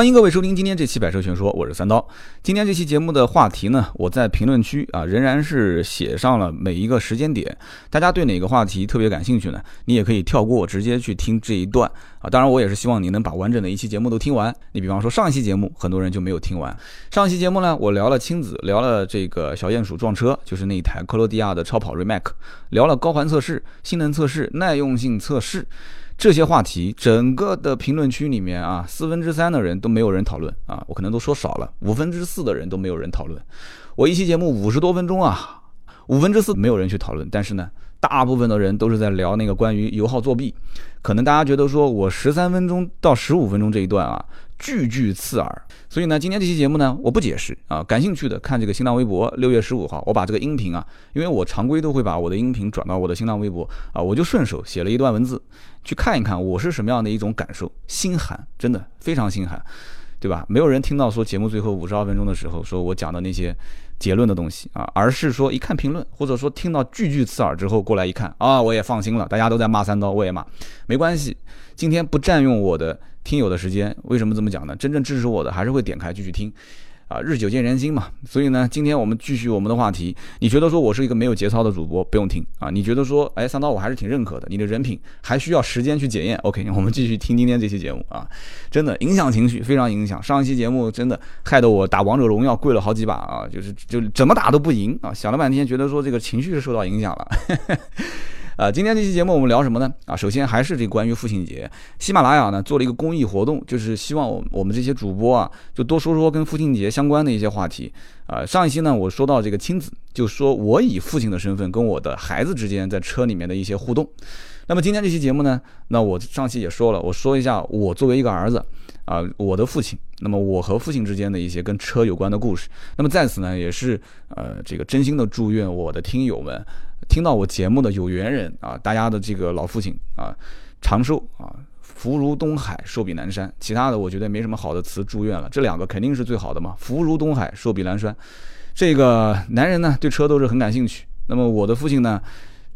欢迎各位收听今天这期《百车全说》，我是三刀。今天这期节目的话题呢，我在评论区啊仍然是写上了每一个时间点。大家对哪个话题特别感兴趣呢？你也可以跳过，直接去听这一段啊。当然，我也是希望你能把完整的一期节目都听完。你比方说上一期节目，很多人就没有听完。上一期节目呢，我聊了亲子，聊了这个小鼹鼠撞车，就是那一台克罗地亚的超跑 Remax，聊了高环测试、性能测试、耐用性测试。这些话题，整个的评论区里面啊，四分之三的人都没有人讨论啊，我可能都说少了，五分之四的人都没有人讨论。我一期节目五十多分钟啊，五分之四没有人去讨论，但是呢。大部分的人都是在聊那个关于油耗作弊，可能大家觉得说我十三分钟到十五分钟这一段啊，句句刺耳，所以呢，今天这期节目呢，我不解释啊，感兴趣的看这个新浪微博，六月十五号，我把这个音频啊，因为我常规都会把我的音频转到我的新浪微博啊，我就顺手写了一段文字，去看一看我是什么样的一种感受，心寒，真的非常心寒。对吧？没有人听到说节目最后五十二分钟的时候，说我讲的那些结论的东西啊，而是说一看评论，或者说听到句句刺耳之后过来一看啊，我也放心了。大家都在骂三刀，我也骂，没关系。今天不占用我的听友的时间，为什么这么讲呢？真正支持我的还是会点开继续听。啊，日久见人心嘛，所以呢，今天我们继续我们的话题。你觉得说我是一个没有节操的主播，不用听啊。你觉得说，哎，三刀我还是挺认可的，你的人品还需要时间去检验。OK，我们继续听今天这期节目啊，真的影响情绪，非常影响。上一期节目真的害得我打王者荣耀跪了好几把啊，就是就怎么打都不赢啊，想了半天觉得说这个情绪是受到影响了。啊，今天这期节目我们聊什么呢？啊，首先还是这关于父亲节，喜马拉雅呢做了一个公益活动，就是希望我我们这些主播啊，就多说说跟父亲节相关的一些话题。啊，上一期呢我说到这个亲子，就说我以父亲的身份跟我的孩子之间在车里面的一些互动。那么今天这期节目呢，那我上期也说了，我说一下我作为一个儿子啊，我的父亲，那么我和父亲之间的一些跟车有关的故事。那么在此呢，也是呃这个真心的祝愿我的听友们。听到我节目的有缘人啊，大家的这个老父亲啊，长寿啊，福如东海，寿比南山。其他的我觉得没什么好的词祝愿了，这两个肯定是最好的嘛。福如东海，寿比南山。这个男人呢，对车都是很感兴趣。那么我的父亲呢，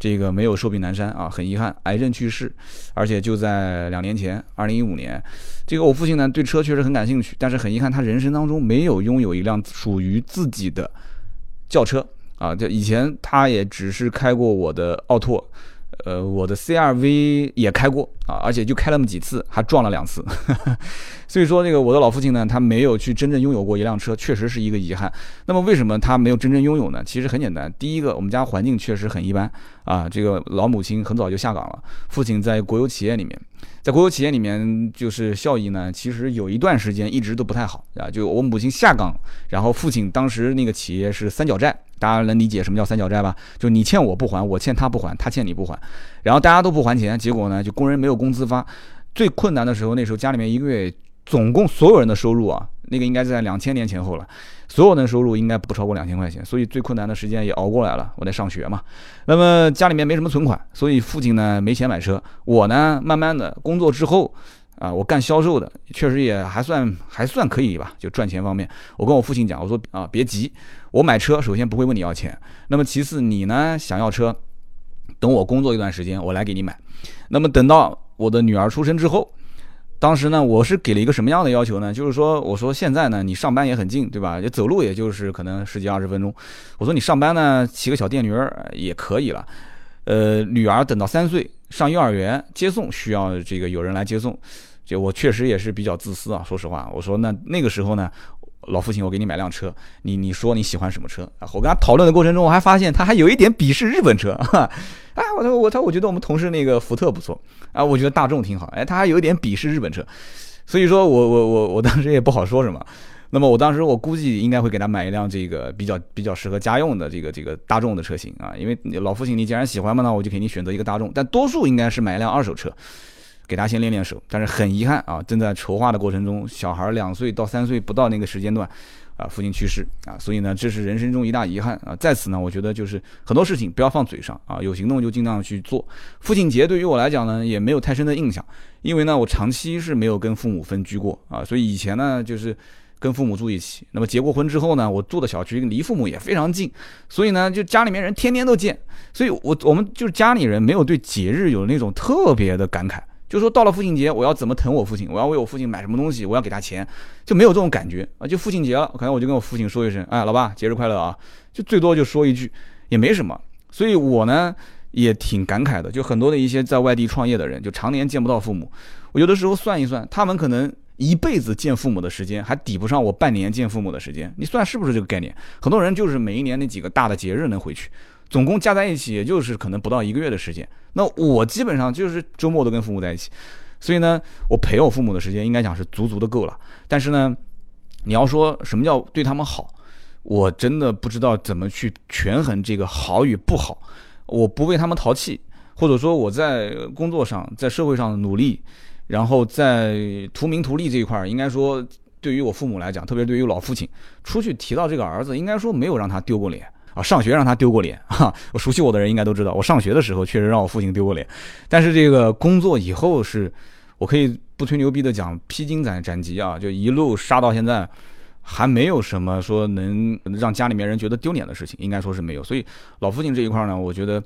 这个没有寿比南山啊，很遗憾，癌症去世，而且就在两年前，二零一五年。这个我父亲呢，对车确实很感兴趣，但是很遗憾，他人生当中没有拥有一辆属于自己的轿车。啊，就以前他也只是开过我的奥拓，呃，我的 CRV 也开过啊，而且就开那么几次，还撞了两次。所以说，这个我的老父亲呢，他没有去真正拥有过一辆车，确实是一个遗憾。那么为什么他没有真正拥有呢？其实很简单，第一个，我们家环境确实很一般啊。这个老母亲很早就下岗了，父亲在国有企业里面。在国有企业里面，就是效益呢，其实有一段时间一直都不太好啊。就我母亲下岗，然后父亲当时那个企业是三角债，大家能理解什么叫三角债吧？就你欠我不还，我欠他不还，他欠你不还，然后大家都不还钱，结果呢，就工人没有工资发。最困难的时候，那时候家里面一个月总共所有人的收入啊，那个应该在两千年前后了。所有的收入应该不超过两千块钱，所以最困难的时间也熬过来了。我在上学嘛，那么家里面没什么存款，所以父亲呢没钱买车。我呢，慢慢的工作之后，啊，我干销售的，确实也还算还算可以吧，就赚钱方面。我跟我父亲讲，我说啊，别急，我买车首先不会问你要钱，那么其次你呢想要车，等我工作一段时间，我来给你买。那么等到我的女儿出生之后。当时呢，我是给了一个什么样的要求呢？就是说，我说现在呢，你上班也很近，对吧？也走路也就是可能十几二十分钟。我说你上班呢，骑个小电驴儿也可以了。呃，女儿等到三岁上幼儿园接送，需要这个有人来接送。就我确实也是比较自私啊，说实话。我说那那个时候呢，老父亲，我给你买辆车，你你说你喜欢什么车啊？我跟他讨论的过程中，我还发现他还有一点鄙视日本车。哎，我说我他我觉得我们同事那个福特不错啊，我觉得大众挺好。哎，他还有一点鄙视日本车，所以说我我我我当时也不好说什么。那么我当时我估计应该会给他买一辆这个比较比较适合家用的这个这个大众的车型啊，因为老父亲你既然喜欢嘛，那我就给你选择一个大众。但多数应该是买一辆二手车，给他先练练手。但是很遗憾啊，正在筹划的过程中，小孩两岁到三岁不到那个时间段。啊，父亲去世啊，所以呢，这是人生中一大遗憾啊。在此呢，我觉得就是很多事情不要放嘴上啊，有行动就尽量去做。父亲节对于我来讲呢，也没有太深的印象，因为呢，我长期是没有跟父母分居过啊，所以以前呢，就是跟父母住一起。那么结过婚之后呢，我住的小区离父母也非常近，所以呢，就家里面人天天都见，所以我我们就是家里人没有对节日有那种特别的感慨。就说到了父亲节，我要怎么疼我父亲，我要为我父亲买什么东西，我要给他钱，就没有这种感觉啊。就父亲节了，可能我就跟我父亲说一声，哎，老爸，节日快乐啊，就最多就说一句，也没什么。所以我呢也挺感慨的，就很多的一些在外地创业的人，就常年见不到父母，我有的时候算一算，他们可能。一辈子见父母的时间还抵不上我半年见父母的时间，你算是不是这个概念？很多人就是每一年那几个大的节日能回去，总共加在一起也就是可能不到一个月的时间。那我基本上就是周末都跟父母在一起，所以呢，我陪我父母的时间应该讲是足足的够了。但是呢，你要说什么叫对他们好，我真的不知道怎么去权衡这个好与不好。我不为他们淘气，或者说我在工作上在社会上努力。然后在图名图利这一块儿，应该说对于我父母来讲，特别对于老父亲，出去提到这个儿子，应该说没有让他丢过脸啊。上学让他丢过脸哈，我熟悉我的人应该都知道，我上学的时候确实让我父亲丢过脸。但是这个工作以后是，我可以不吹牛逼的讲，披荆斩斩棘啊，就一路杀到现在，还没有什么说能让家里面人觉得丢脸的事情，应该说是没有。所以老父亲这一块呢，我觉得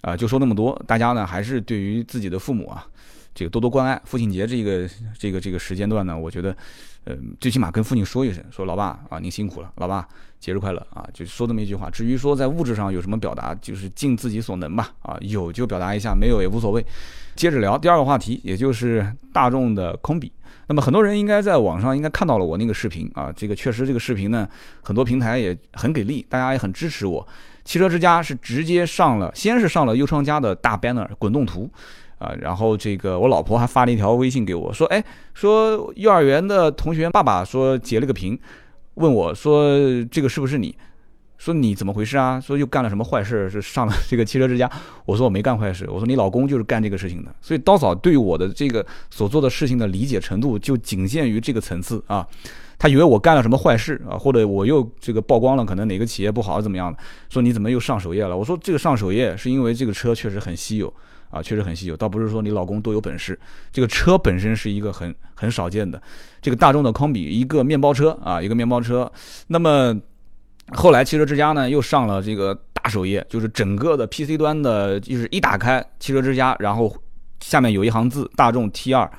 啊，就说那么多，大家呢还是对于自己的父母啊。这个多多关爱，父亲节这个这个这个时间段呢，我觉得，呃，最起码跟父亲说一声，说老爸啊，您辛苦了，老爸节日快乐啊，就说这么一句话。至于说在物质上有什么表达，就是尽自己所能吧，啊，有就表达一下，没有也无所谓。接着聊第二个话题，也就是大众的空比。那么很多人应该在网上应该看到了我那个视频啊，这个确实这个视频呢，很多平台也很给力，大家也很支持我。汽车之家是直接上了，先是上了优创家的大 banner 滚动图。啊，然后这个我老婆还发了一条微信给我，说，哎，说幼儿园的同学爸爸说截了个屏，问我说这个是不是你？说你怎么回事啊？说又干了什么坏事？是上了这个汽车之家？我说我没干坏事，我说你老公就是干这个事情的。所以刀嫂对我的这个所做的事情的理解程度就仅限于这个层次啊，他以为我干了什么坏事啊，或者我又这个曝光了可能哪个企业不好怎么样的？说你怎么又上首页了？我说这个上首页是因为这个车确实很稀有。啊，确实很稀有，倒不是说你老公多有本事，这个车本身是一个很很少见的，这个大众的康比一个面包车啊，一个面包车。那么后来汽车之家呢又上了这个大首页，就是整个的 PC 端的，就是一打开汽车之家，然后下面有一行字：大众 T 二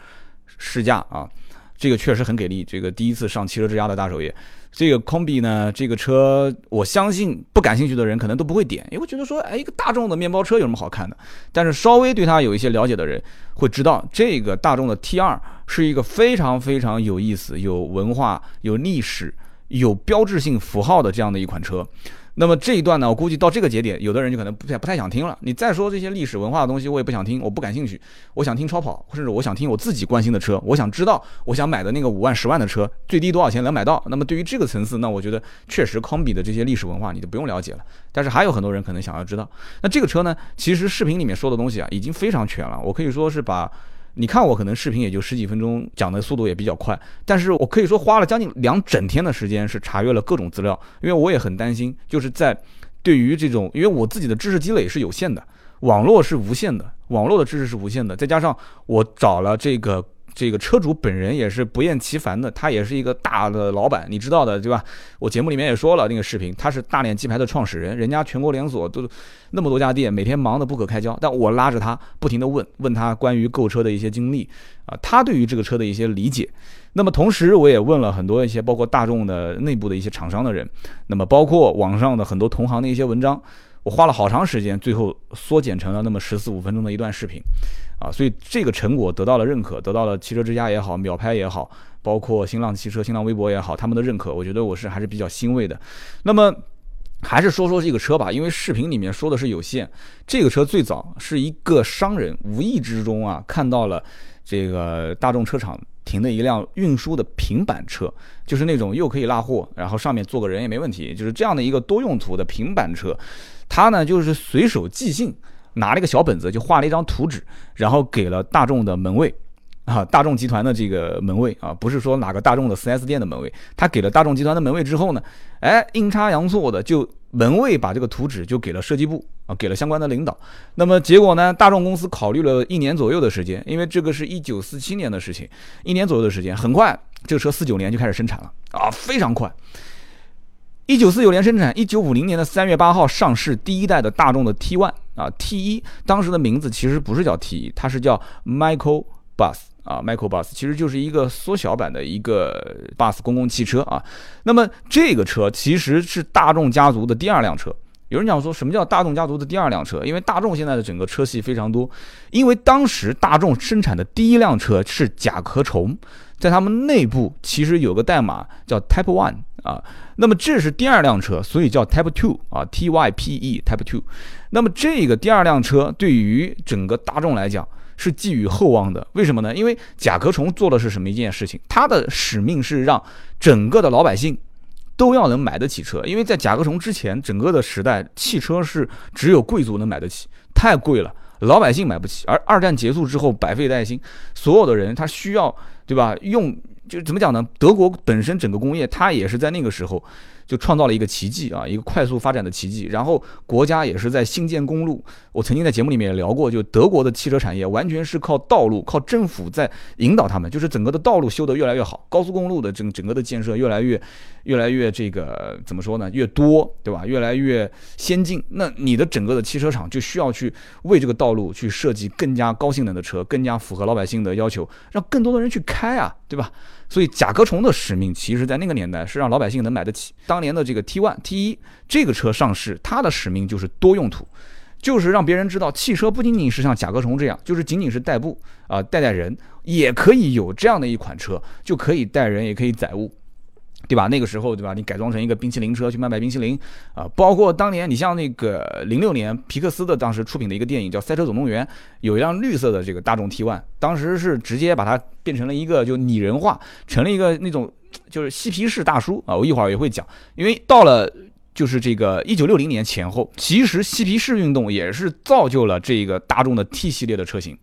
试驾啊，这个确实很给力，这个第一次上汽车之家的大首页。这个空比呢，这个车我相信不感兴趣的人可能都不会点，因为觉得说，哎，一个大众的面包车有什么好看的？但是稍微对它有一些了解的人会知道，这个大众的 T2 是一个非常非常有意思、有文化、有历史、有标志性符号的这样的一款车。那么这一段呢，我估计到这个节点，有的人就可能不太不太想听了。你再说这些历史文化的东西，我也不想听，我不感兴趣。我想听超跑，甚至我想听我自己关心的车。我想知道，我想买的那个五万、十万的车，最低多少钱能买到？那么对于这个层次，那我觉得确实康比的这些历史文化你就不用了解了。但是还有很多人可能想要知道，那这个车呢，其实视频里面说的东西啊，已经非常全了。我可以说是把。你看我可能视频也就十几分钟，讲的速度也比较快，但是我可以说花了将近两整天的时间是查阅了各种资料，因为我也很担心，就是在对于这种，因为我自己的知识积累是有限的，网络是无限的，网络的知识是无限的，再加上我找了这个。这个车主本人也是不厌其烦的，他也是一个大的老板，你知道的，对吧？我节目里面也说了那个视频，他是大连鸡排的创始人，人家全国连锁都那么多家店，每天忙得不可开交。但我拉着他，不停地问问他关于购车的一些经历啊，他对于这个车的一些理解。那么同时，我也问了很多一些包括大众的内部的一些厂商的人，那么包括网上的很多同行的一些文章，我花了好长时间，最后缩减成了那么十四五分钟的一段视频。啊，所以这个成果得到了认可，得到了汽车之家也好，秒拍也好，包括新浪汽车、新浪微博也好，他们的认可，我觉得我是还是比较欣慰的。那么，还是说说这个车吧，因为视频里面说的是有限。这个车最早是一个商人无意之中啊看到了这个大众车厂停的一辆运输的平板车，就是那种又可以拉货，然后上面坐个人也没问题，就是这样的一个多用途的平板车。他呢就是随手即兴。拿了个小本子，就画了一张图纸，然后给了大众的门卫，啊，大众集团的这个门卫啊，不是说哪个大众的 4S 店的门卫，他给了大众集团的门卫之后呢，哎，阴差阳错的就门卫把这个图纸就给了设计部啊，给了相关的领导。那么结果呢，大众公司考虑了一年左右的时间，因为这个是一九四七年的事情，一年左右的时间，很快这个车四九年就开始生产了啊，非常快。一九四九年生产，一九五零年的三月八号上市第一代的大众的 T One 啊，T 一当时的名字其实不是叫 T 一，它是叫 Michael Bus 啊，Micro Bus 其实就是一个缩小版的一个 Bus 公共汽车啊。那么这个车其实是大众家族的第二辆车。有人讲说什么叫大众家族的第二辆车？因为大众现在的整个车系非常多，因为当时大众生产的第一辆车是甲壳虫，在他们内部其实有个代码叫 Type One 啊，那么这是第二辆车，所以叫 Type Two 啊，T Y P E Type Two。那么这个第二辆车对于整个大众来讲是寄予厚望的，为什么呢？因为甲壳虫做的是什么一件事情？它的使命是让整个的老百姓。都要能买得起车，因为在甲壳虫之前，整个的时代，汽车是只有贵族能买得起，太贵了，老百姓买不起。而二战结束之后，百废待兴，所有的人他需要，对吧？用就怎么讲呢？德国本身整个工业，它也是在那个时候。就创造了一个奇迹啊，一个快速发展的奇迹。然后国家也是在新建公路。我曾经在节目里面也聊过，就德国的汽车产业完全是靠道路、靠政府在引导他们，就是整个的道路修得越来越好，高速公路的整整个的建设越来越、越来越这个怎么说呢？越多，对吧？越来越先进。那你的整个的汽车厂就需要去为这个道路去设计更加高性能的车，更加符合老百姓的要求，让更多的人去开啊，对吧？所以甲壳虫的使命，其实在那个年代是让老百姓能买得起。当年的这个 T One、T 一这个车上市，它的使命就是多用途，就是让别人知道，汽车不仅仅是像甲壳虫这样，就是仅仅是代步啊，带带人，也可以有这样的一款车，就可以带人，也可以载物。对吧？那个时候，对吧？你改装成一个冰淇淋车去卖卖冰淇淋啊！包括当年，你像那个零六年皮克斯的当时出品的一个电影叫《赛车总动员》，有一辆绿色的这个大众 T One，当时是直接把它变成了一个就拟人化，成了一个那种就是嬉皮士大叔啊！我一会儿也会讲，因为到了就是这个一九六零年前后，其实嬉皮士运动也是造就了这个大众的 T 系列的车型。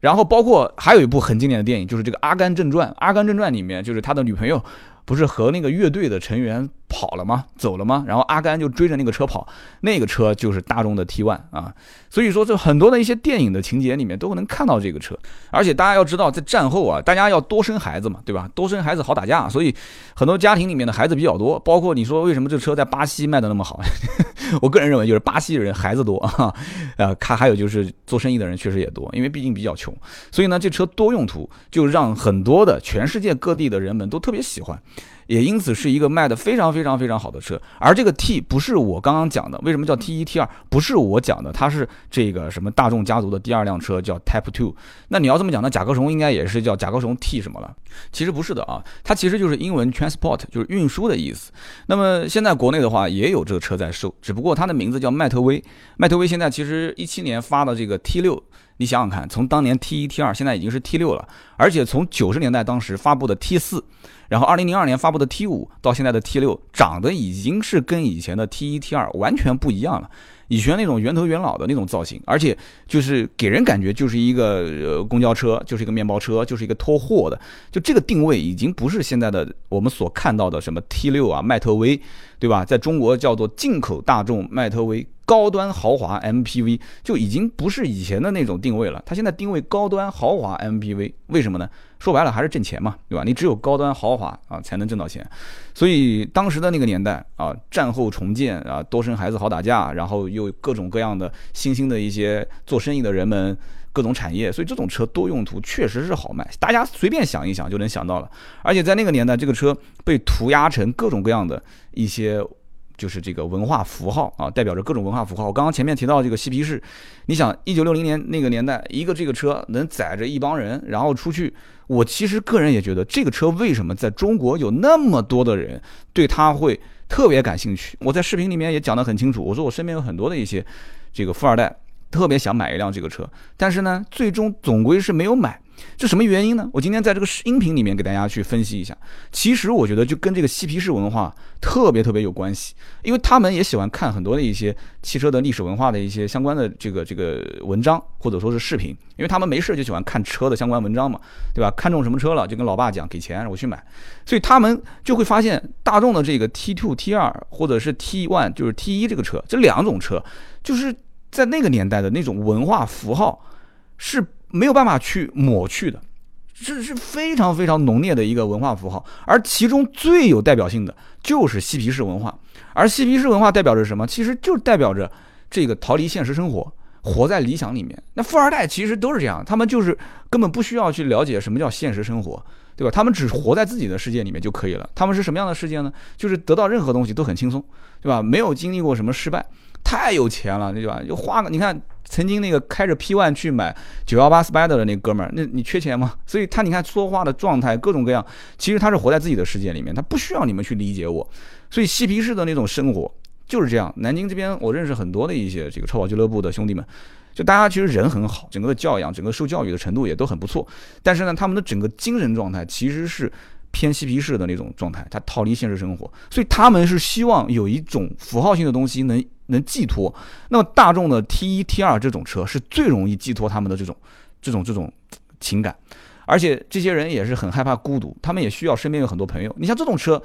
然后包括还有一部很经典的电影，就是这个《阿甘正传》，《阿甘正传》里面就是他的女朋友。不是和那个乐队的成员跑了吗？走了吗？然后阿甘就追着那个车跑，那个车就是大众的 T1 啊。所以说，这很多的一些电影的情节里面都能看到这个车。而且大家要知道，在战后啊，大家要多生孩子嘛，对吧？多生孩子好打架，所以很多家庭里面的孩子比较多。包括你说为什么这车在巴西卖的那么好？我个人认为就是巴西人孩子多啊，呃，他还有就是做生意的人确实也多，因为毕竟比较穷，所以呢，这车多用途就让很多的全世界各地的人们都特别喜欢。也因此是一个卖的非常非常非常好的车，而这个 T 不是我刚刚讲的，为什么叫 T 一 T 二？不是我讲的，它是这个什么大众家族的第二辆车叫 Type Two。那你要这么讲，那甲壳虫应该也是叫甲壳虫 T 什么了？其实不是的啊，它其实就是英文 transport，就是运输的意思。那么现在国内的话也有这个车在售，只不过它的名字叫迈特威。迈特威现在其实一七年发的这个 T 六，你想想看，从当年 T 一 T 二，现在已经是 T 六了，而且从九十年代当时发布的 T 四。然后，二零零二年发布的 T 五到现在的 T 六，长得已经是跟以前的 T 一、T 二完全不一样了。以前那种圆头圆脑的那种造型，而且就是给人感觉就是一个呃公交车，就是一个面包车，就是一个拖货的。就这个定位已经不是现在的我们所看到的什么 T 六啊、迈特威，对吧？在中国叫做进口大众迈特威。高端豪华 MPV 就已经不是以前的那种定位了，它现在定位高端豪华 MPV，为什么呢？说白了还是挣钱嘛，对吧？你只有高端豪华啊，才能挣到钱。所以当时的那个年代啊，战后重建啊，多生孩子好打架，然后又各种各样的新兴的一些做生意的人们，各种产业，所以这种车多用途确实是好卖，大家随便想一想就能想到了。而且在那个年代，这个车被涂鸦成各种各样的一些。就是这个文化符号啊，代表着各种文化符号。我刚刚前面提到这个嬉皮士，你想一九六零年那个年代，一个这个车能载着一帮人，然后出去。我其实个人也觉得，这个车为什么在中国有那么多的人对它会特别感兴趣？我在视频里面也讲得很清楚，我说我身边有很多的一些这个富二代，特别想买一辆这个车，但是呢，最终总归是没有买。这什么原因呢？我今天在这个音频里面给大家去分析一下。其实我觉得就跟这个嬉皮士文化特别特别有关系，因为他们也喜欢看很多的一些汽车的历史文化的一些相关的这个这个文章或者说是视频，因为他们没事就喜欢看车的相关文章嘛，对吧？看中什么车了就跟老爸讲，给钱我去买，所以他们就会发现大众的这个 T two T 二或者是 T one 就是 T 一这个车，这两种车就是在那个年代的那种文化符号是。没有办法去抹去的，这是非常非常浓烈的一个文化符号，而其中最有代表性的就是嬉皮士文化。而嬉皮士文化代表着什么？其实就代表着这个逃离现实生活，活在理想里面。那富二代其实都是这样，他们就是根本不需要去了解什么叫现实生活，对吧？他们只活在自己的世界里面就可以了。他们是什么样的世界呢？就是得到任何东西都很轻松，对吧？没有经历过什么失败，太有钱了，对吧？就花个，你看曾经那个开着 P One 去买九幺八 Spider 的那哥们儿，那你缺钱吗？所以他你看说话的状态各种各样，其实他是活在自己的世界里面，他不需要你们去理解我。所以嬉皮士的那种生活。就是这样，南京这边我认识很多的一些这个超跑俱乐部的兄弟们，就大家其实人很好，整个的教养、整个受教育的程度也都很不错。但是呢，他们的整个精神状态其实是偏嬉皮士的那种状态，他逃离现实生活，所以他们是希望有一种符号性的东西能能寄托。那么大众的 T 一、T 二这种车是最容易寄托他们的这种这种这种情感，而且这些人也是很害怕孤独，他们也需要身边有很多朋友。你像这种车。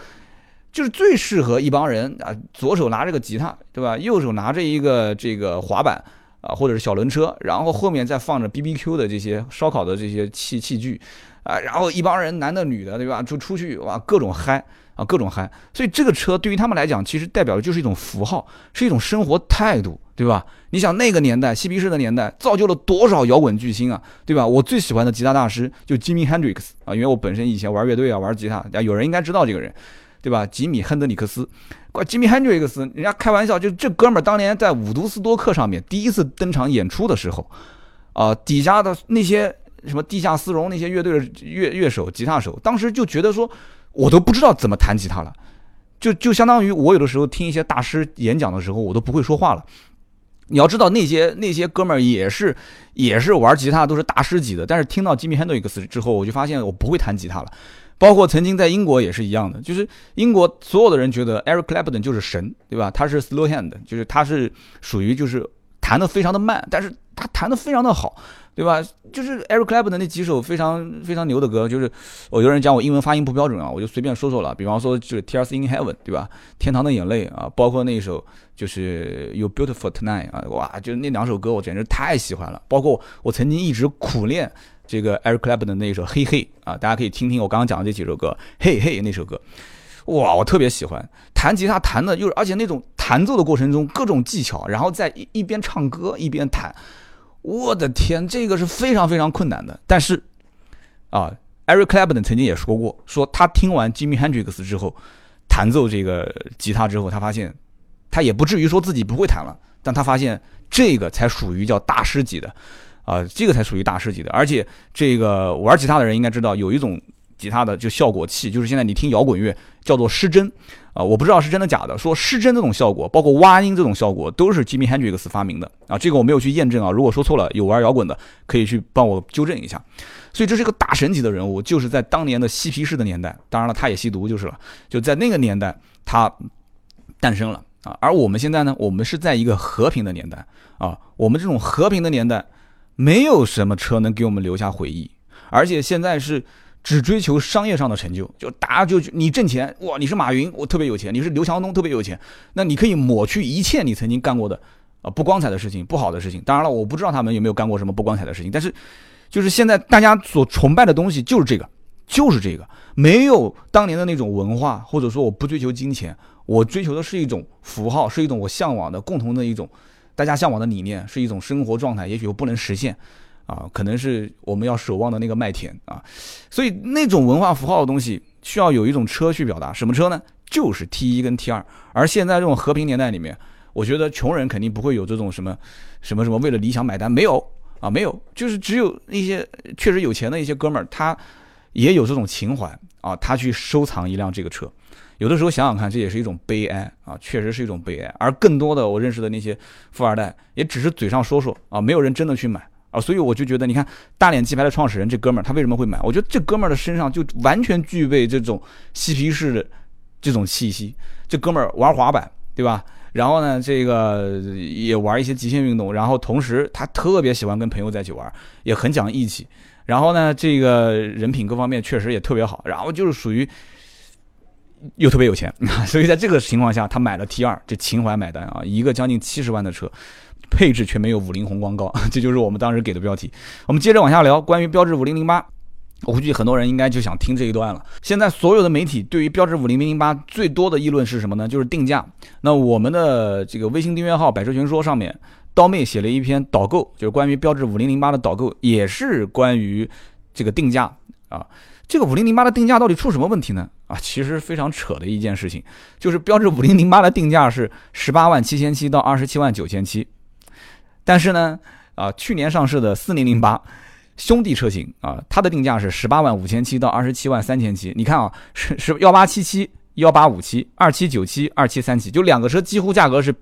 就是最适合一帮人啊，左手拿着个吉他，对吧？右手拿着一个这个滑板啊，或者是小轮车，然后后面再放着 B B Q 的这些烧烤的这些器器具啊，然后一帮人男的女的，对吧？就出去哇，各种嗨啊，各种嗨。所以这个车对于他们来讲，其实代表的就是一种符号，是一种生活态度，对吧？你想那个年代，嬉皮士的年代，造就了多少摇滚巨星啊，对吧？我最喜欢的吉他大师就 Jimmy Hendrix 啊，因为我本身以前玩乐队啊，玩吉他，啊，有人应该知道这个人。对吧？吉米·亨德里克斯，怪吉米·亨德里克斯，人家开玩笑，就这哥们儿当年在伍都斯多克上面第一次登场演出的时候，啊，底下的那些什么地下丝绒那些乐队的乐乐手、吉他手，当时就觉得说，我都不知道怎么弹吉他了，就就相当于我有的时候听一些大师演讲的时候，我都不会说话了。你要知道，那些那些哥们儿也是也是玩吉他都是大师级的，但是听到吉米·亨德里克斯之后，我就发现我不会弹吉他了。包括曾经在英国也是一样的，就是英国所有的人觉得 Eric Clapton 就是神，对吧？他是 slow hand，就是他是属于就是弹的非常的慢，但是他弹的非常的好，对吧？就是 Eric Clapton 那几首非常非常牛的歌，就是我有人讲我英文发音不标准啊，我就随便说说了，比方说就是 Tears in Heaven，对吧？天堂的眼泪啊，包括那一首就是 You Beautiful Tonight 啊，哇，就那两首歌我简直太喜欢了，包括我曾经一直苦练。这个 Eric Clapton 的那一首《嘿嘿》啊，大家可以听听我刚刚讲的这几首歌，《嘿嘿》那首歌，哇，我特别喜欢弹吉他弹的，又而且那种弹奏的过程中各种技巧，然后在一一边唱歌一边弹，我的天，这个是非常非常困难的。但是啊，Eric Clapton 曾经也说过，说他听完 Jimmy Hendrix 之后弹奏这个吉他之后，他发现他也不至于说自己不会弹了，但他发现这个才属于叫大师级的。啊，这个才属于大师级的，而且这个玩吉他的人应该知道，有一种吉他的就效果器，就是现在你听摇滚乐叫做失真，啊，我不知道是真的假的，说失真这种效果，包括挖音这种效果，都是 Jimmy Hendrix 发明的，啊，这个我没有去验证啊，如果说错了，有玩摇滚的可以去帮我纠正一下。所以这是一个大神级的人物，就是在当年的嬉皮士的年代，当然了，他也吸毒就是了，就在那个年代他诞生了啊，而我们现在呢，我们是在一个和平的年代啊，我们这种和平的年代。没有什么车能给我们留下回忆，而且现在是只追求商业上的成就，就大家就你挣钱哇，你是马云，我特别有钱；你是刘强东，特别有钱，那你可以抹去一切你曾经干过的啊不光彩的事情、不好的事情。当然了，我不知道他们有没有干过什么不光彩的事情，但是就是现在大家所崇拜的东西就是这个，就是这个，没有当年的那种文化，或者说我不追求金钱，我追求的是一种符号，是一种我向往的共同的一种。大家向往的理念是一种生活状态，也许又不能实现，啊，可能是我们要守望的那个麦田啊，所以那种文化符号的东西需要有一种车去表达，什么车呢？就是 T 一跟 T 二。而现在这种和平年代里面，我觉得穷人肯定不会有这种什么什么什么为了理想买单，没有啊，没有，就是只有那些确实有钱的一些哥们儿，他也有这种情怀啊，他去收藏一辆这个车。有的时候想想看，这也是一种悲哀啊，确实是一种悲哀。而更多的我认识的那些富二代，也只是嘴上说说啊，没有人真的去买啊。所以我就觉得，你看大脸鸡排的创始人这哥们儿，他为什么会买？我觉得这哥们儿的身上就完全具备这种嬉皮士的这种气息。这哥们儿玩滑板，对吧？然后呢，这个也玩一些极限运动，然后同时他特别喜欢跟朋友在一起玩，也很讲义气。然后呢，这个人品各方面确实也特别好。然后就是属于。又特别有钱，所以在这个情况下，他买了 T 二，这情怀买单啊！一个将近七十万的车，配置却没有五菱宏光高，这就是我们当时给的标题。我们接着往下聊，关于标致五零零八，我估计很多人应该就想听这一段了。现在所有的媒体对于标致五零零零八最多的议论是什么呢？就是定价。那我们的这个微信订阅号“百车全说”上面刀妹写了一篇导购，就是关于标致五零零八的导购，也是关于这个定价啊。这个五零零八的定价到底出什么问题呢？啊，其实非常扯的一件事情，就是标致五零零八的定价是十八万七千七到二十七万九千七，但是呢，啊，去年上市的四零零八兄弟车型啊，它的定价是十八万五千七到二十七万三千七。你看啊，是是幺八七七、幺八五七、二七九七、二七三七，就两个车几乎价格是。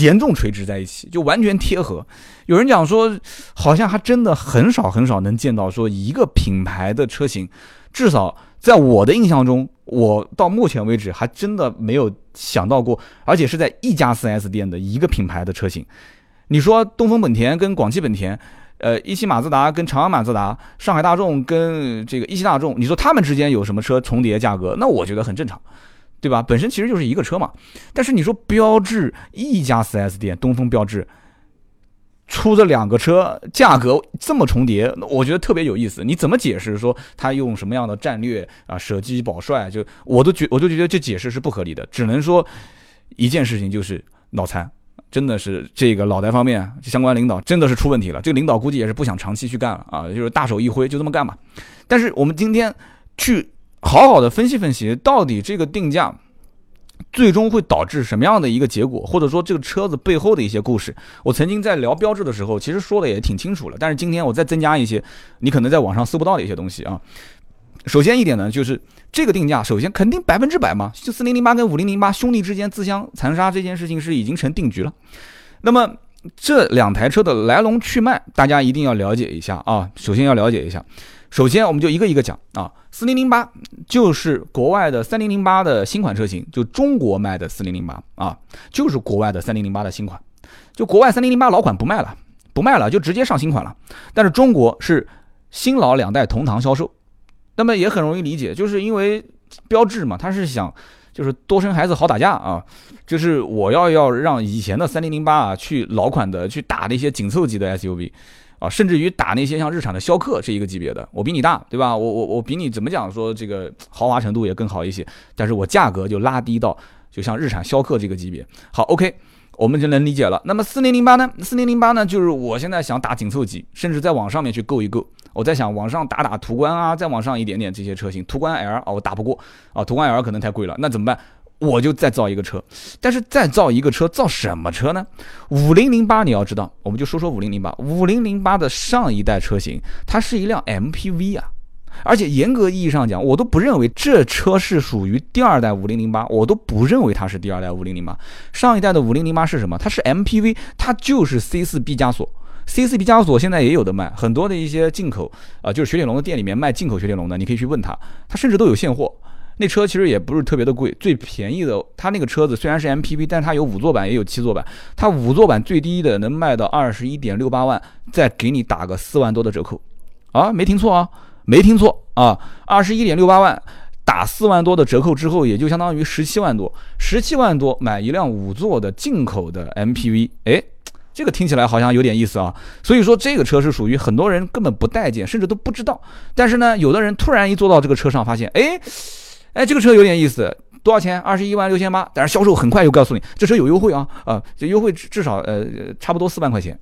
严重垂直在一起，就完全贴合。有人讲说，好像还真的很少很少能见到说一个品牌的车型，至少在我的印象中，我到目前为止还真的没有想到过，而且是在一家 4S 店的一个品牌的车型。你说东风本田跟广汽本田，呃，一汽马自达跟长安马自达，上海大众跟这个一汽大众，你说他们之间有什么车重叠价格？那我觉得很正常。对吧？本身其实就是一个车嘛，但是你说标致一家 4S 店，东风标致出这两个车价格这么重叠，我觉得特别有意思。你怎么解释说他用什么样的战略啊，舍鸡保帅？就我都觉，我都觉得这解释是不合理的。只能说一件事情就是脑残，真的是这个脑袋方面相关领导真的是出问题了。这个领导估计也是不想长期去干了啊，就是大手一挥就这么干吧。但是我们今天去。好好的分析分析，到底这个定价最终会导致什么样的一个结果，或者说这个车子背后的一些故事。我曾经在聊标志的时候，其实说的也挺清楚了。但是今天我再增加一些，你可能在网上搜不到的一些东西啊。首先一点呢，就是这个定价，首先肯定百分之百嘛，就四零零八跟五零零八兄弟之间自相残杀这件事情是已经成定局了。那么这两台车的来龙去脉，大家一定要了解一下啊。首先要了解一下。首先，我们就一个一个讲啊，四零零八就是国外的三零零八的新款车型，就中国卖的四零零八啊，就是国外的三零零八的新款，就国外三零零八老款不卖了，不卖了，就直接上新款了。但是中国是新老两代同堂销售，那么也很容易理解，就是因为标志嘛，他是想就是多生孩子好打架啊，就是我要要让以前的三零零八啊去老款的去打那些紧凑级的 SUV。啊，甚至于打那些像日产的逍客这一个级别的，我比你大，对吧？我我我比你怎么讲说这个豪华程度也更好一些，但是我价格就拉低到就像日产逍客这个级别。好，OK，我们就能理解了。那么四零零八呢？四零零八呢，就是我现在想打紧凑级，甚至再往上面去够一够。我在想往上打打途观啊，再往上一点点这些车型，途观 L 啊，我打不过啊，途观 L 可能太贵了，那怎么办？我就再造一个车，但是再造一个车，造什么车呢？五零零八，你要知道，我们就说说五零零八。五零零八的上一代车型，它是一辆 MPV 啊，而且严格意义上讲，我都不认为这车是属于第二代五零零八，我都不认为它是第二代五零零八。上一代的五零零八是什么？它是 MPV，它就是 C 四毕加索。C 四毕加索现在也有的卖，很多的一些进口啊，就是雪铁龙的店里面卖进口雪铁龙的，你可以去问他，他甚至都有现货。那车其实也不是特别的贵，最便宜的，它那个车子虽然是 MPV，但是它有五座版也有七座版，它五座版最低的能卖到二十一点六八万，再给你打个四万多的折扣，啊，没听错啊，没听错啊，二十一点六八万打四万多的折扣之后，也就相当于十七万多，十七万多买一辆五座的进口的 MPV，哎，这个听起来好像有点意思啊，所以说这个车是属于很多人根本不待见，甚至都不知道，但是呢，有的人突然一坐到这个车上，发现，哎。哎，这个车有点意思，多少钱？二十一万六千八。但是销售很快就告诉你，这车有优惠啊，啊，这优惠至至少呃差不多四万块钱。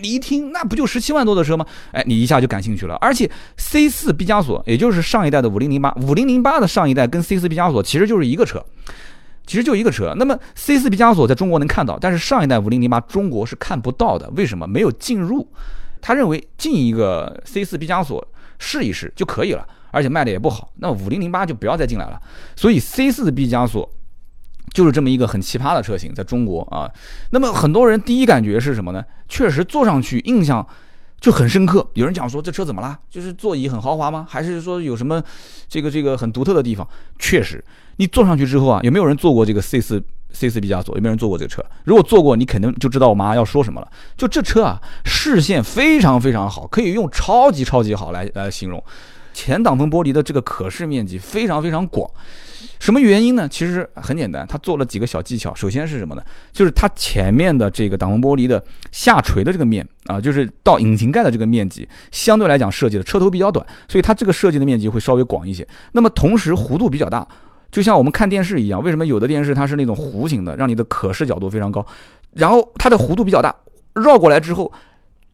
你一听，那不就十七万多的车吗？哎，你一下就感兴趣了。而且 C 四毕加索，也就是上一代的五零零八，五零零八的上一代跟 C 四毕加索其实就是一个车，其实就一个车。那么 C 四毕加索在中国能看到，但是上一代五零零八中国是看不到的。为什么？没有进入。他认为进一个 C 四毕加索试一试就可以了。而且卖的也不好，那五零零八就不要再进来了。所以 C 四毕加索就是这么一个很奇葩的车型，在中国啊。那么很多人第一感觉是什么呢？确实坐上去印象就很深刻。有人讲说这车怎么啦？就是座椅很豪华吗？还是说有什么这个这个很独特的地方？确实，你坐上去之后啊，有没有人坐过这个 C 四 C 四毕加索？有没有人坐过这个车？如果坐过，你肯定就知道我妈要说什么了。就这车啊，视线非常非常好，可以用超级超级好来来形容。前挡风玻璃的这个可视面积非常非常广，什么原因呢？其实很简单，它做了几个小技巧。首先是什么呢？就是它前面的这个挡风玻璃的下垂的这个面啊，就是到引擎盖的这个面积，相对来讲设计的车头比较短，所以它这个设计的面积会稍微广一些。那么同时弧度比较大。就像我们看电视一样，为什么有的电视它是那种弧形的，让你的可视角度非常高，然后它的弧度比较大，绕过来之后。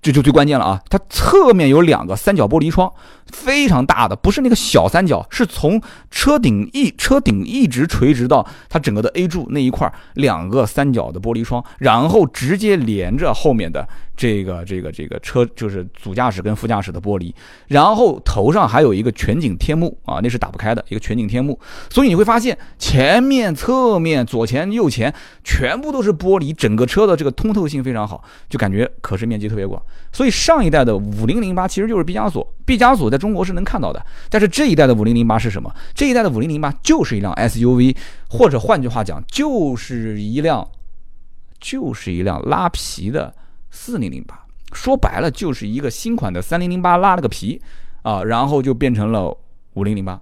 这就最关键了啊！它侧面有两个三角玻璃窗，非常大的，不是那个小三角，是从车顶一车顶一直垂直到它整个的 A 柱那一块，两个三角的玻璃窗，然后直接连着后面的这个这个这个车，就是主驾驶跟副驾驶的玻璃，然后头上还有一个全景天幕啊，那是打不开的一个全景天幕，所以你会发现前面、侧面、左前、右前全部都是玻璃，整个车的这个通透性非常好，就感觉可视面积特别广。所以上一代的五零零八其实就是毕加索，毕加索在中国是能看到的。但是这一代的五零零八是什么？这一代的五零零八就是一辆 SUV，或者换句话讲，就是一辆，就是一辆拉皮的四零零八。说白了，就是一个新款的三零零八拉了个皮啊，然后就变成了五零零八。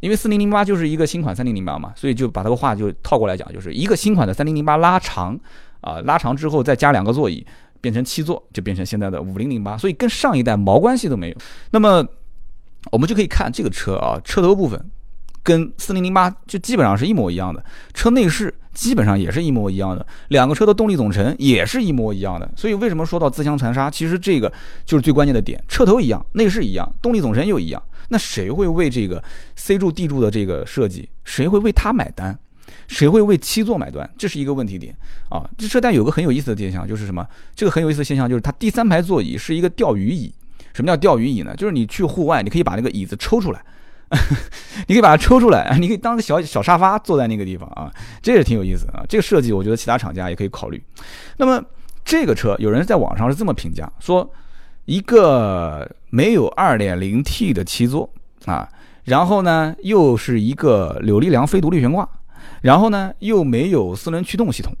因为四零零八就是一个新款三零零八嘛，所以就把这个话就套过来讲，就是一个新款的三零零八拉长啊，拉长之后再加两个座椅。变成七座就变成现在的五零零八，所以跟上一代毛关系都没有。那么我们就可以看这个车啊，车头部分跟四零零八就基本上是一模一样的，车内饰基本上也是一模一样的，两个车的动力总成也是一模一样的。所以为什么说到自相残杀？其实这个就是最关键的点，车头一样，内饰一样，动力总成又一样，那谁会为这个 C 柱 D 柱的这个设计，谁会为它买单？谁会为七座买单？这是一个问题点啊！这车但有个很有意思的现象，就是什么？这个很有意思的现象就是它第三排座椅是一个钓鱼椅。什么叫钓鱼椅呢？就是你去户外，你可以把那个椅子抽出来，你可以把它抽出来，你可以当个小小沙发坐在那个地方啊，这也挺有意思啊。这个设计我觉得其他厂家也可以考虑。那么这个车有人在网上是这么评价说，一个没有 2.0T 的七座啊，然后呢又是一个扭力梁非独立悬挂。然后呢，又没有四轮驱动系统，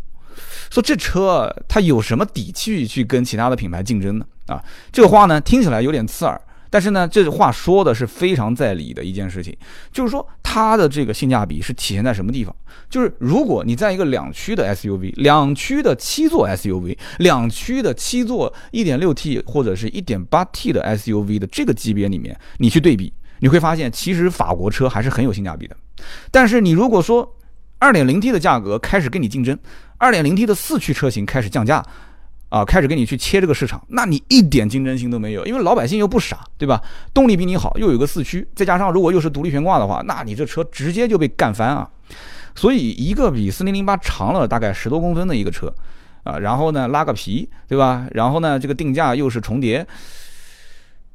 说这车它有什么底气去跟其他的品牌竞争呢？啊，这个话呢听起来有点刺耳，但是呢，这话说的是非常在理的一件事情，就是说它的这个性价比是体现在什么地方？就是如果你在一个两驱的 SUV、两驱的七座 SUV、两驱的七座 1.6T 或者是一点八 T 的 SUV 的这个级别里面，你去对比，你会发现其实法国车还是很有性价比的。但是你如果说，二点零 T 的价格开始跟你竞争，二点零 T 的四驱车型开始降价，啊，开始跟你去切这个市场，那你一点竞争性都没有，因为老百姓又不傻，对吧？动力比你好，又有个四驱，再加上如果又是独立悬挂的话，那你这车直接就被干翻啊！所以一个比四零零八长了大概十多公分的一个车，啊，然后呢拉个皮，对吧？然后呢这个定价又是重叠，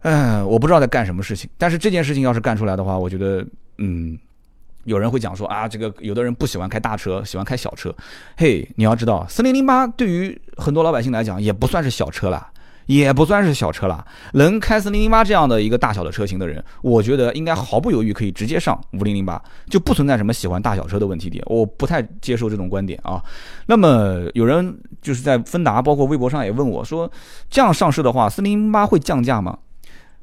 嗯，我不知道在干什么事情，但是这件事情要是干出来的话，我觉得，嗯。有人会讲说啊，这个有的人不喜欢开大车，喜欢开小车。嘿，你要知道，四零零八对于很多老百姓来讲也不算是小车了，也不算是小车了。能开四零零八这样的一个大小的车型的人，我觉得应该毫不犹豫可以直接上五零零八，就不存在什么喜欢大小车的问题点。我不太接受这种观点啊。那么有人就是在芬达，包括微博上也问我说，这样上市的话，四零零八会降价吗？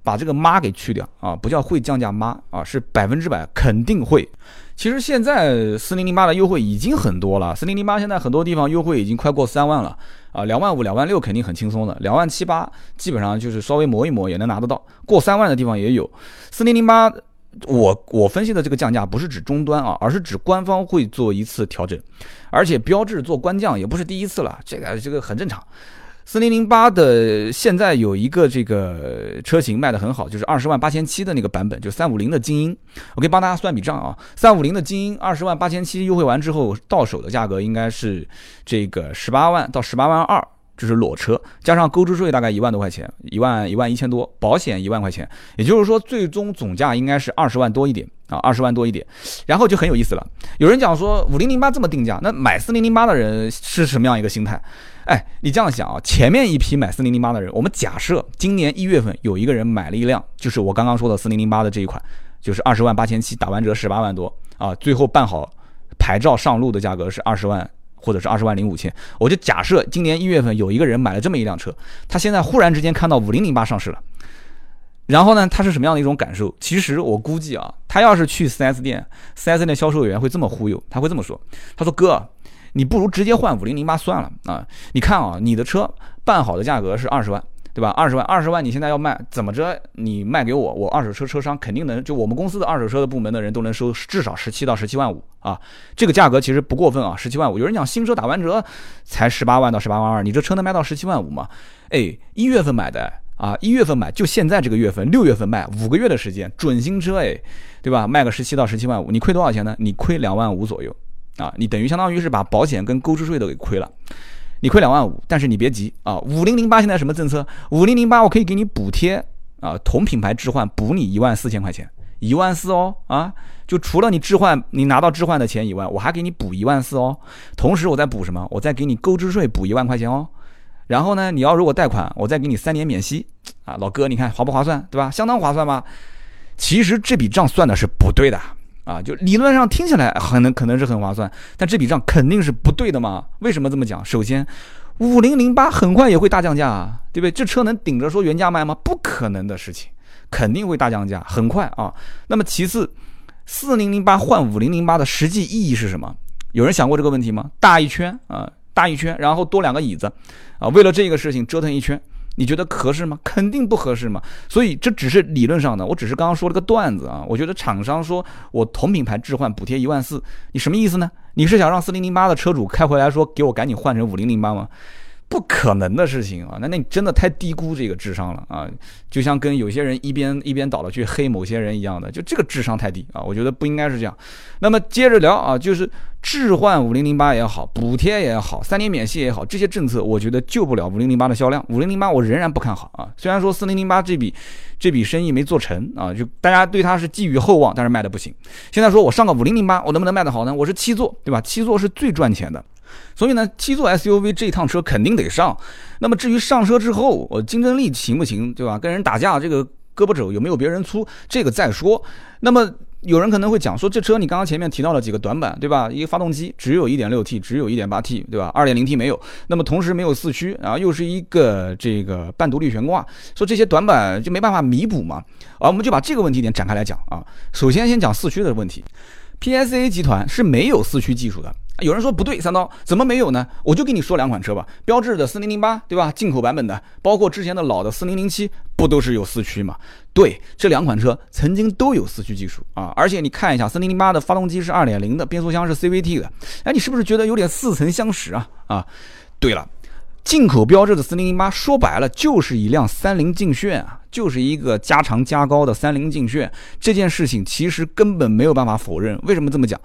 把这个妈给去掉啊，不叫会降价妈啊，是百分之百肯定会。其实现在四零零八的优惠已经很多了，四零零八现在很多地方优惠已经快过三万了啊，两万五、两万六肯定很轻松的，两万七八基本上就是稍微磨一磨也能拿得到，过三万的地方也有。四零零八，我我分析的这个降价不是指终端啊，而是指官方会做一次调整，而且标志做官降也不是第一次了，这个这个很正常。四零零八的现在有一个这个车型卖的很好，就是二十万八千七的那个版本，就三五零的精英。我可以帮大家算笔账啊，三五零的精英二十万八千七优惠完之后，到手的价格应该是这个十八万到十八万二，就是裸车加上购置税大概一万多块钱，一万一万一千多，保险一万块钱，也就是说最终总价应该是二十万多一点啊，二十万多一点。然后就很有意思了，有人讲说五零零八这么定价，那买四零零八的人是什么样一个心态？哎，你这样想啊，前面一批买四零零八的人，我们假设今年一月份有一个人买了一辆，就是我刚刚说的四零零八的这一款，就是二十万八千七，打完折十八万多啊，最后办好牌照上路的价格是二十万或者是二十万零五千，我就假设今年一月份有一个人买了这么一辆车，他现在忽然之间看到五零零八上市了，然后呢，他是什么样的一种感受？其实我估计啊，他要是去 4S 店，4S 店销售员会这么忽悠，他会这么说，他说哥。你不如直接换五零零八算了啊！你看啊，你的车办好的价格是二十万，对吧？二十万，二十万，你现在要卖，怎么着？你卖给我，我二手车车商肯定能，就我们公司的二手车的部门的人都能收至少十七到十七万五啊，这个价格其实不过分啊，十七万五。有人讲新车打完折才十八万到十八万二，你这车能卖到十七万五吗？哎，一月份买的啊，一月份买，就现在这个月份，六月份卖，五个月的时间，准新车哎，对吧？卖个十七到十七万五，你亏多少钱呢？你亏两万五左右啊，你等于相当于是把保险跟购置税都给亏了。你亏两万五，但是你别急啊！五零零八现在什么政策？五零零八我可以给你补贴啊，同品牌置换补你一万四千块钱，一万四哦啊！就除了你置换你拿到置换的钱以外，我还给你补一万四哦。同时我再补什么？我再给你购置税补一万块钱哦。然后呢，你要如果贷款，我再给你三年免息啊！老哥，你看划不划算？对吧？相当划算吧？其实这笔账算的是不对的。啊，就理论上听起来很能可能是很划算，但这笔账肯定是不对的嘛？为什么这么讲？首先，五零零八很快也会大降价啊，对不对？这车能顶着说原价卖吗？不可能的事情，肯定会大降价，很快啊。那么其次，四零零八换五零零八的实际意义是什么？有人想过这个问题吗？大一圈啊，大一圈，然后多两个椅子啊，为了这个事情折腾一圈。你觉得合适吗？肯定不合适嘛。所以这只是理论上的，我只是刚刚说了个段子啊。我觉得厂商说我同品牌置换补贴一万四，你什么意思呢？你是想让四零零八的车主开回来说给我赶紧换成五零零八吗？不可能的事情啊！那那你真的太低估这个智商了啊！就像跟有些人一边一边倒的去黑某些人一样的，就这个智商太低啊！我觉得不应该是这样。那么接着聊啊，就是置换五零零八也好，补贴也好，三年免息也好，这些政策我觉得救不了五零零八的销量。五零零八我仍然不看好啊！虽然说四零零八这笔这笔生意没做成啊，就大家对它是寄予厚望，但是卖的不行。现在说我上个五零零八，我能不能卖得好呢？我是七座，对吧？七座是最赚钱的。所以呢，七座 SUV 这趟车肯定得上。那么至于上车之后，我竞争力行不行，对吧？跟人打架，这个胳膊肘有没有别人粗，这个再说。那么有人可能会讲说，这车你刚刚前面提到了几个短板，对吧？一个发动机只有一点六 T，只有一点八 T，对吧？二点零 T 没有。那么同时没有四驱，然后又是一个这个半独立悬挂，说这些短板就没办法弥补嘛？啊，我们就把这个问题点展开来讲啊。首先先讲四驱的问题，PSA 集团是没有四驱技术的。有人说不对，三刀怎么没有呢？我就跟你说两款车吧，标致的四零零八，对吧？进口版本的，包括之前的老的四零零七，不都是有四驱吗？对，这两款车曾经都有四驱技术啊，而且你看一下，四零零八的发动机是二点零的，变速箱是 CVT 的，哎，你是不是觉得有点似曾相识啊？啊，对了，进口标致的四零零八，说白了就是一辆三菱劲炫啊，就是一个加长加高的三菱劲炫，这件事情其实根本没有办法否认。为什么这么讲？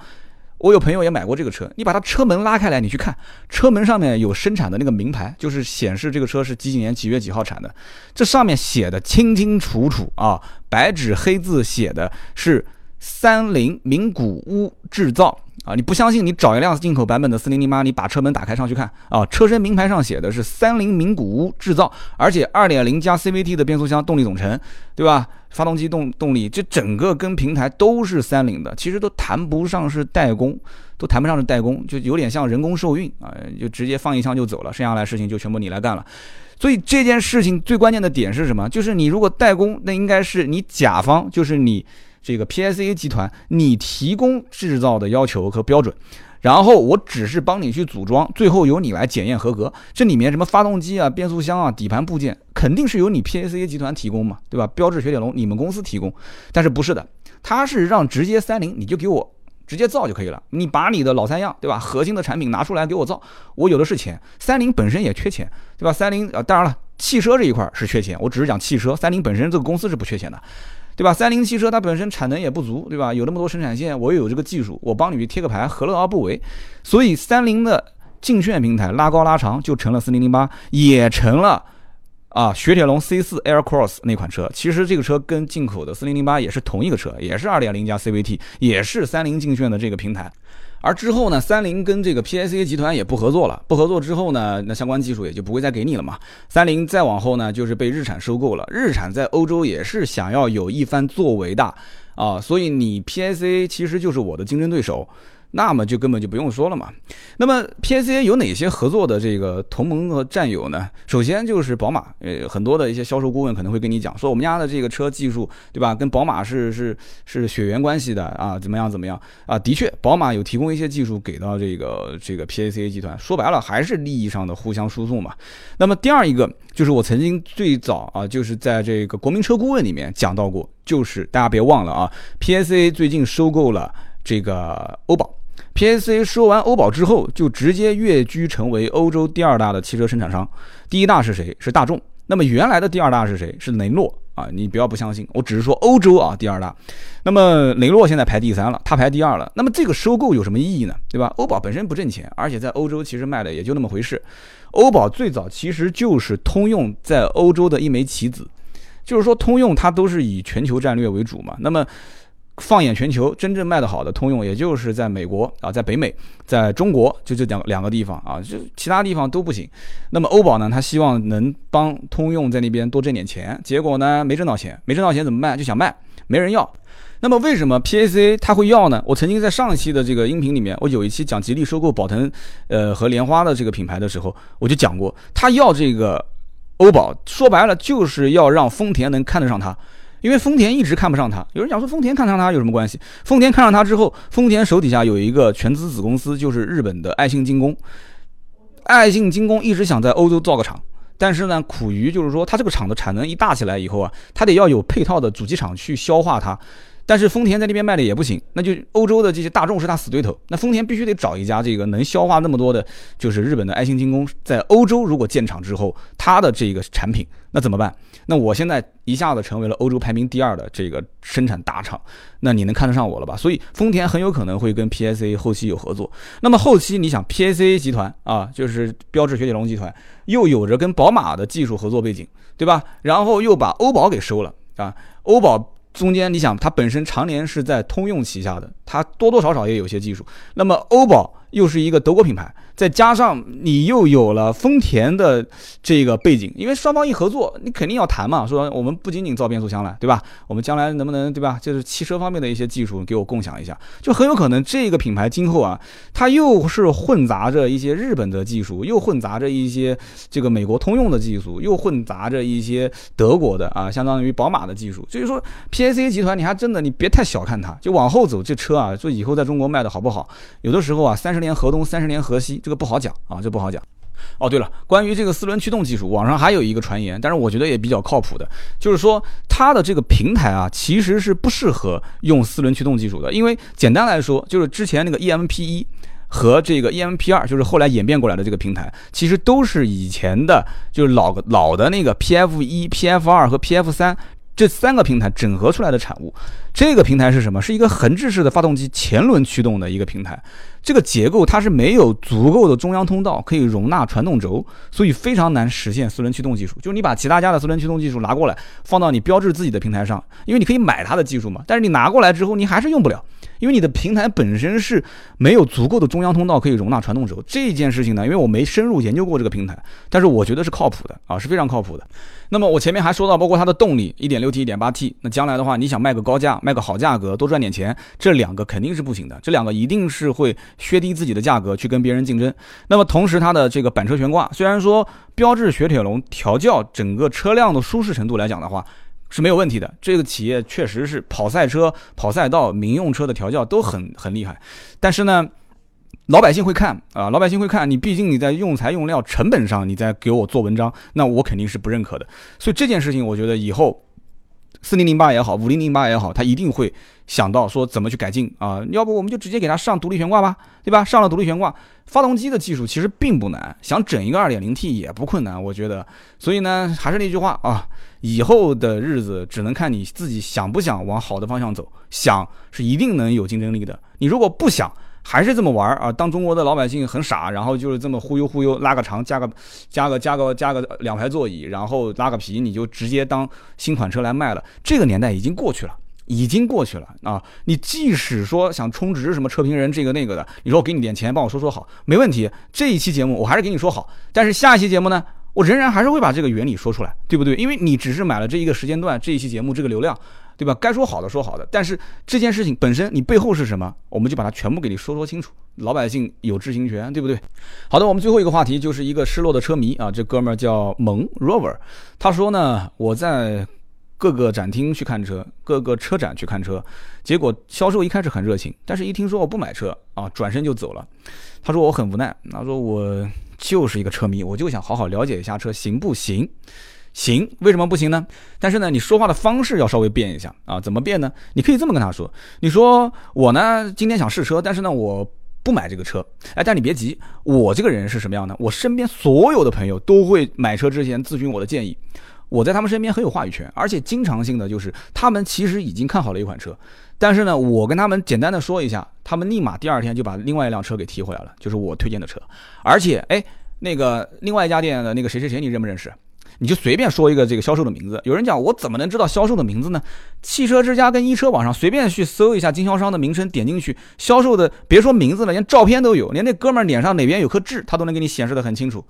我有朋友也买过这个车，你把它车门拉开来，你去看车门上面有生产的那个名牌，就是显示这个车是几几年几月几号产的，这上面写的清清楚楚啊，白纸黑字写的是三菱名古屋制造。啊，你不相信？你找一辆进口版本的四零零八，你把车门打开上去看啊，车身名牌上写的是三菱名古屋制造，而且二点零加 CVT 的变速箱动力总成，对吧？发动机动动力，这整个跟平台都是三菱的，其实都谈不上是代工，都谈不上是代工，就有点像人工受孕啊，就直接放一枪就走了，剩下来事情就全部你来干了。所以这件事情最关键的点是什么？就是你如果代工，那应该是你甲方，就是你。这个 PSA 集团，你提供制造的要求和标准，然后我只是帮你去组装，最后由你来检验合格。这里面什么发动机啊、变速箱啊、底盘部件，肯定是由你 PSA 集团提供嘛，对吧？标致雪铁龙你们公司提供，但是不是的，它是让直接三菱你就给我直接造就可以了。你把你的老三样，对吧？核心的产品拿出来给我造，我有的是钱。三菱本身也缺钱，对吧？三菱啊，当然了，汽车这一块是缺钱，我只是讲汽车，三菱本身这个公司是不缺钱的。对吧？三菱汽车它本身产能也不足，对吧？有那么多生产线，我又有这个技术，我帮你贴个牌，何乐而不为？所以三菱的竞炫平台拉高拉长就成了四零零八，也成了啊雪铁龙 C 四 Air Cross 那款车。其实这个车跟进口的四零零八也是同一个车，也是二点零加 CVT，也是三菱竞炫的这个平台。而之后呢，三菱跟这个 PICA 集团也不合作了。不合作之后呢，那相关技术也就不会再给你了嘛。三菱再往后呢，就是被日产收购了。日产在欧洲也是想要有一番作为的啊，所以你 PICA 其实就是我的竞争对手。那么就根本就不用说了嘛。那么 PSA 有哪些合作的这个同盟和战友呢？首先就是宝马，呃，很多的一些销售顾问可能会跟你讲说，我们家的这个车技术，对吧？跟宝马是是是血缘关系的啊，怎么样怎么样啊？的确，宝马有提供一些技术给到这个这个 PSA 集团，说白了还是利益上的互相输送嘛。那么第二一个就是我曾经最早啊，就是在这个国民车顾问里面讲到过，就是大家别忘了啊，PSA 最近收购了这个欧宝。PSC 收完欧宝之后，就直接跃居成为欧洲第二大的汽车生产商。第一大是谁？是大众。那么原来的第二大是谁？是雷诺啊！你不要不相信，我只是说欧洲啊第二大。那么雷诺现在排第三了，它排第二了。那么这个收购有什么意义呢？对吧？欧宝本身不挣钱，而且在欧洲其实卖的也就那么回事。欧宝最早其实就是通用在欧洲的一枚棋子，就是说通用它都是以全球战略为主嘛。那么放眼全球，真正卖得好的通用，也就是在美国啊，在北美，在中国，就这两两个地方啊，就其他地方都不行。那么欧宝呢，他希望能帮通用在那边多挣点钱，结果呢没挣到钱，没挣到钱怎么办？就想卖，没人要。那么为什么 PAC 他会要呢？我曾经在上一期的这个音频里面，我有一期讲吉利收购宝腾，呃和莲花的这个品牌的时候，我就讲过，他要这个欧宝，说白了就是要让丰田能看得上他。因为丰田一直看不上它，有人讲说丰田看上它有什么关系？丰田看上它之后，丰田手底下有一个全资子公司，就是日本的爱信精工。爱信精工一直想在欧洲造个厂，但是呢，苦于就是说它这个厂的产能一大起来以后啊，它得要有配套的主机厂去消化它。但是丰田在那边卖的也不行，那就欧洲的这些大众是他死对头，那丰田必须得找一家这个能消化那么多的，就是日本的爱信精工，在欧洲如果建厂之后，它的这个产品那怎么办？那我现在一下子成为了欧洲排名第二的这个生产大厂，那你能看得上我了吧？所以丰田很有可能会跟 PSA 后期有合作。那么后期你想 PSA 集团啊，就是标致雪铁龙集团，又有着跟宝马的技术合作背景，对吧？然后又把欧宝给收了啊，欧宝。中间你想，它本身常年是在通用旗下的，它多多少少也有些技术。那么欧宝又是一个德国品牌。再加上你又有了丰田的这个背景，因为双方一合作，你肯定要谈嘛，说我们不仅仅造变速箱了，对吧？我们将来能不能，对吧？就是汽车方面的一些技术给我共享一下，就很有可能这个品牌今后啊，它又是混杂着一些日本的技术，又混杂着一些这个美国通用的技术，又混杂着一些德国的啊，相当于宝马的技术。所以说，PAC 集团你还真的你别太小看它，就往后走，这车啊，就以后在中国卖的好不好？有的时候啊，三十年河东，三十年河西。这个不好讲啊，这不好讲。哦，对了，关于这个四轮驱动技术，网上还有一个传言，但是我觉得也比较靠谱的，就是说它的这个平台啊，其实是不适合用四轮驱动技术的，因为简单来说，就是之前那个 EMP 一和这个 EMP 二，就是后来演变过来的这个平台，其实都是以前的，就是老老的那个 PF 一、PF 二和 PF 三。这三个平台整合出来的产物，这个平台是什么？是一个横置式的发动机前轮驱动的一个平台。这个结构它是没有足够的中央通道可以容纳传动轴，所以非常难实现四轮驱动技术。就是你把其他家的四轮驱动技术拿过来，放到你标志自己的平台上，因为你可以买它的技术嘛。但是你拿过来之后，你还是用不了。因为你的平台本身是没有足够的中央通道可以容纳传动轴这件事情呢，因为我没深入研究过这个平台，但是我觉得是靠谱的啊，是非常靠谱的。那么我前面还说到，包括它的动力，1.6T、1.8T，那将来的话，你想卖个高价，卖个好价格，多赚点钱，这两个肯定是不行的，这两个一定是会削低自己的价格去跟别人竞争。那么同时它的这个板车悬挂，虽然说标致雪铁龙调教整个车辆的舒适程度来讲的话。是没有问题的，这个企业确实是跑赛车、跑赛道、民用车的调教都很很厉害。但是呢，老百姓会看啊，老百姓会看你，毕竟你在用材用料成本上你在给我做文章，那我肯定是不认可的。所以这件事情，我觉得以后四零零八也好，五零零八也好，他一定会想到说怎么去改进啊。要不我们就直接给他上独立悬挂吧，对吧？上了独立悬挂，发动机的技术其实并不难，想整一个二点零 T 也不困难，我觉得。所以呢，还是那句话啊。以后的日子只能看你自己想不想往好的方向走，想是一定能有竞争力的。你如果不想，还是这么玩儿啊？当中国的老百姓很傻，然后就是这么忽悠忽悠，拉个长，加个加个加个加个两排座椅，然后拉个皮，你就直接当新款车来卖了。这个年代已经过去了，已经过去了啊！你即使说想充值什么车评人这个那个的，你说我给你点钱，帮我说说好，没问题。这一期节目我还是给你说好，但是下一期节目呢？我仍然还是会把这个原理说出来，对不对？因为你只是买了这一个时间段这一期节目这个流量，对吧？该说好的说好的，但是这件事情本身你背后是什么，我们就把它全部给你说说清楚。老百姓有知情权，对不对？好的，我们最后一个话题就是一个失落的车迷啊，这哥们儿叫蒙 Rover，他说呢，我在各个展厅去看车，各个车展去看车，结果销售一开始很热情，但是一听说我不买车啊，转身就走了。他说我很无奈，他说我就是一个车迷，我就想好好了解一下车行不行？行，为什么不行呢？但是呢，你说话的方式要稍微变一下啊，怎么变呢？你可以这么跟他说，你说我呢今天想试车，但是呢我。不买这个车，哎，但你别急，我这个人是什么样呢？我身边所有的朋友都会买车之前咨询我的建议，我在他们身边很有话语权，而且经常性的就是他们其实已经看好了一款车，但是呢，我跟他们简单的说一下，他们立马第二天就把另外一辆车给提回来了，就是我推荐的车，而且哎，那个另外一家店的那个谁谁谁，你认不认识？你就随便说一个这个销售的名字，有人讲我怎么能知道销售的名字呢？汽车之家跟一车网上随便去搜一下经销商的名称，点进去，销售的别说名字了，连照片都有，连那哥们儿脸上哪边有颗痣，他都能给你显示的很清楚。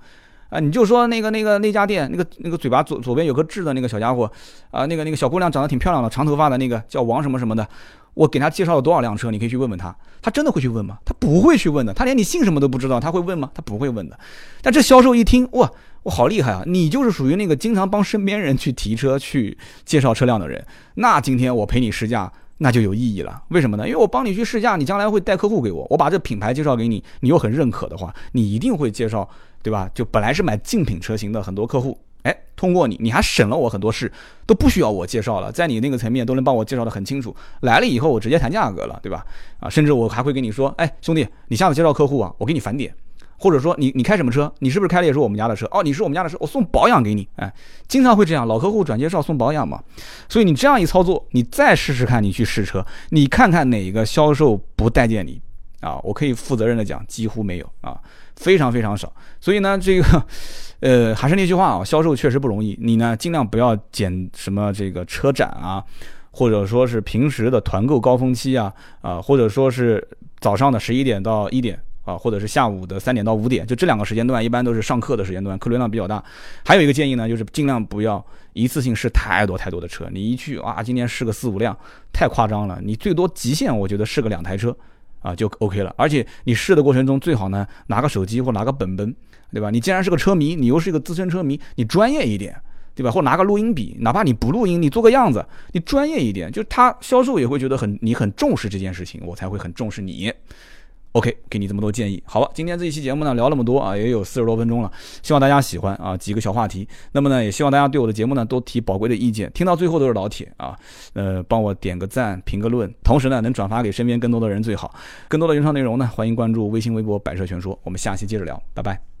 啊，你就说那个那个那家店那个那个嘴巴左左边有颗痣的那个小家伙，啊，那个那个小姑娘长得挺漂亮的，长头发的那个叫王什么什么的，我给他介绍了多少辆车，你可以去问问他，他真的会去问吗？他不会去问的，他连你姓什么都不知道，他会问吗？他不会问的。但这销售一听，哇！我好厉害啊！你就是属于那个经常帮身边人去提车、去介绍车辆的人。那今天我陪你试驾，那就有意义了。为什么呢？因为我帮你去试驾，你将来会带客户给我。我把这品牌介绍给你，你又很认可的话，你一定会介绍，对吧？就本来是买竞品车型的很多客户，哎，通过你，你还省了我很多事，都不需要我介绍了，在你那个层面都能帮我介绍的很清楚。来了以后，我直接谈价格了，对吧？啊，甚至我还会跟你说，哎，兄弟，你下次介绍客户啊，我给你返点。或者说你你开什么车？你是不是开的也是我们家的车？哦，你是我们家的车，我送保养给你。哎，经常会这样，老客户转介绍送保养嘛。所以你这样一操作，你再试试看，你去试车，你看看哪个销售不待见你啊？我可以负责任的讲，几乎没有啊，非常非常少。所以呢，这个，呃，还是那句话啊，销售确实不容易。你呢，尽量不要捡什么这个车展啊，或者说是平时的团购高峰期啊，啊，或者说是早上的十一点到一点。啊，或者是下午的三点到五点，就这两个时间段，一般都是上课的时间段，客流量比较大。还有一个建议呢，就是尽量不要一次性试太多太多的车。你一去啊，今天试个四五辆，太夸张了。你最多极限，我觉得试个两台车，啊就 OK 了。而且你试的过程中，最好呢拿个手机或拿个本本，对吧？你既然是个车迷，你又是一个资深车迷，你专业一点，对吧？或拿个录音笔，哪怕你不录音，你做个样子，你专业一点，就他销售也会觉得很你很重视这件事情，我才会很重视你。OK，给你这么多建议，好了？今天这一期节目呢，聊那么多啊，也有四十多分钟了，希望大家喜欢啊，几个小话题。那么呢，也希望大家对我的节目呢，多提宝贵的意见。听到最后都是老铁啊，呃，帮我点个赞，评个论，同时呢，能转发给身边更多的人最好。更多的原创内容呢，欢迎关注微信、微博“百车全说”。我们下期接着聊，拜拜。